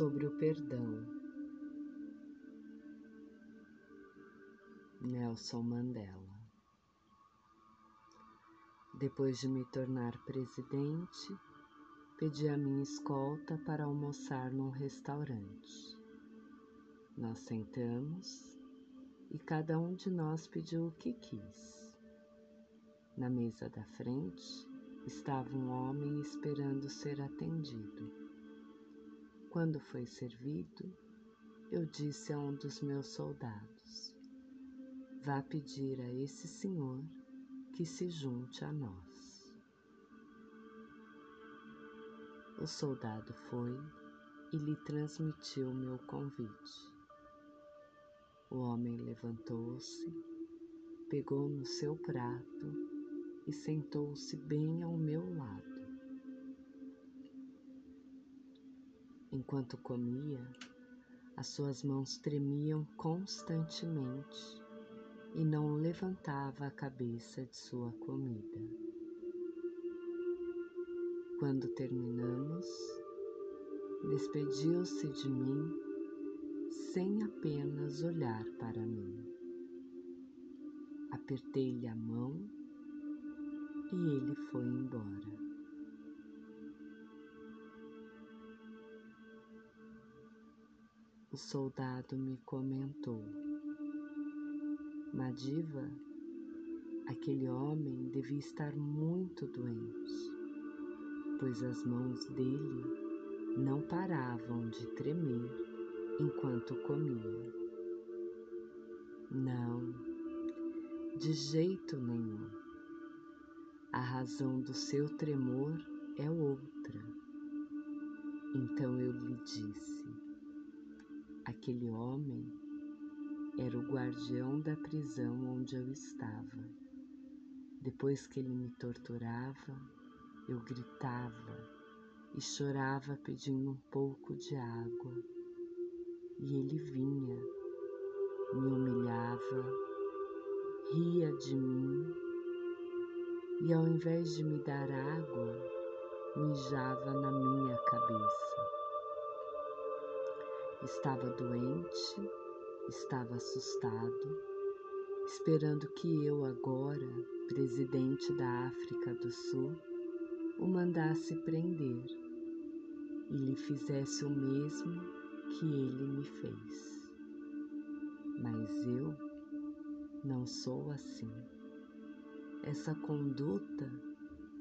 sobre o perdão. Nelson Mandela. Depois de me tornar presidente, pedi a minha escolta para almoçar num restaurante. Nós sentamos e cada um de nós pediu o que quis. Na mesa da frente estava um homem esperando ser atendido. Quando foi servido, eu disse a um dos meus soldados: Vá pedir a esse senhor que se junte a nós. O soldado foi e lhe transmitiu meu convite. O homem levantou-se, pegou no seu prato e sentou-se bem ao meu lado. Enquanto comia, as suas mãos tremiam constantemente e não levantava a cabeça de sua comida. Quando terminamos, despediu-se de mim sem apenas olhar para mim. Apertei-lhe a mão e ele foi embora. O soldado me comentou: Madiva, aquele homem devia estar muito doente, pois as mãos dele não paravam de tremer enquanto comia. Não, de jeito nenhum. A razão do seu tremor é outra. Então eu lhe disse: aquele homem era o guardião da prisão onde eu estava. Depois que ele me torturava, eu gritava e chorava pedindo um pouco de água. E ele vinha, me humilhava, ria de mim e ao invés de me dar água, mijava na minha cabeça. Estava doente, estava assustado, esperando que eu, agora, presidente da África do Sul, o mandasse prender e lhe fizesse o mesmo que ele me fez. Mas eu não sou assim. Essa conduta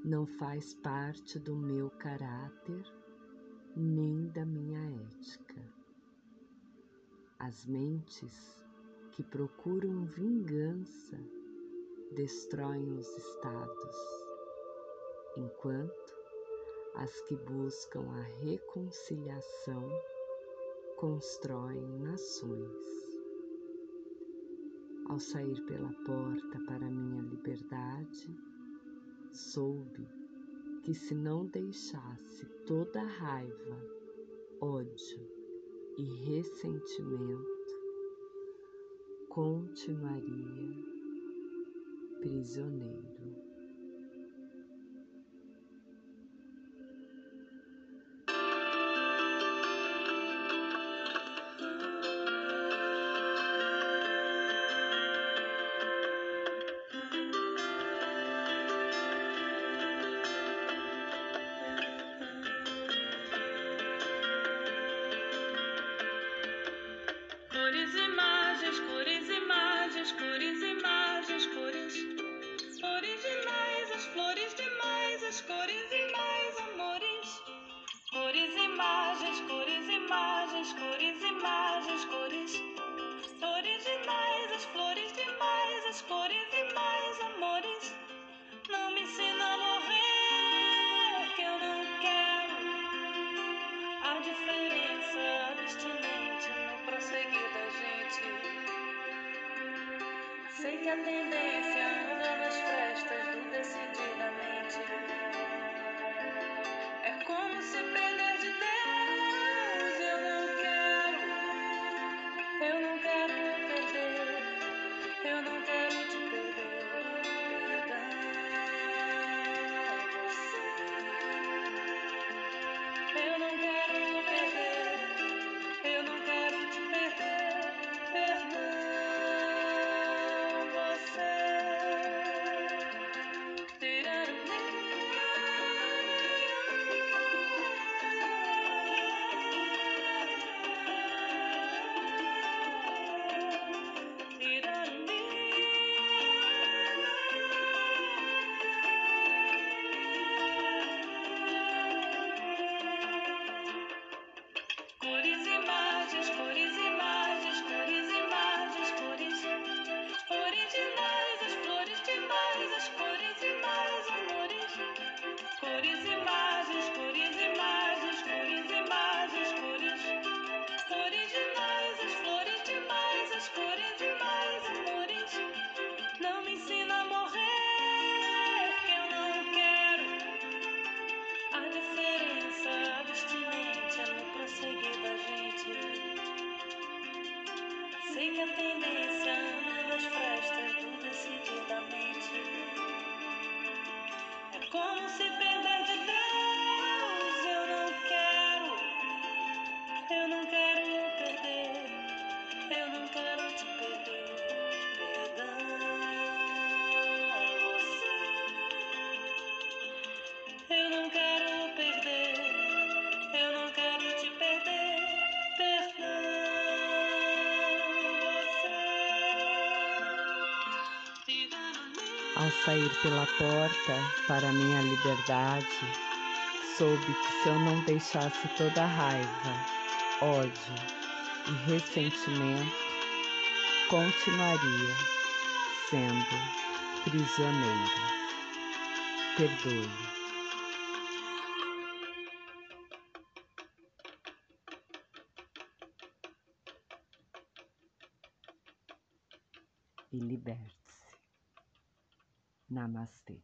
não faz parte do meu caráter nem da minha ética. As mentes que procuram vingança destroem os estados, enquanto as que buscam a reconciliação constroem nações. Ao sair pela porta para minha liberdade, soube que se não deixasse toda raiva, ódio e ressentimento, continuaria prisioneiro. Que que a tendência nas frestas do decididamente. É como se perder de Deus. Ao sair pela porta para minha liberdade, soube que se eu não deixasse toda raiva, ódio e ressentimento, continuaria sendo prisioneiro. Perdoe. E liberte-se. Namaste.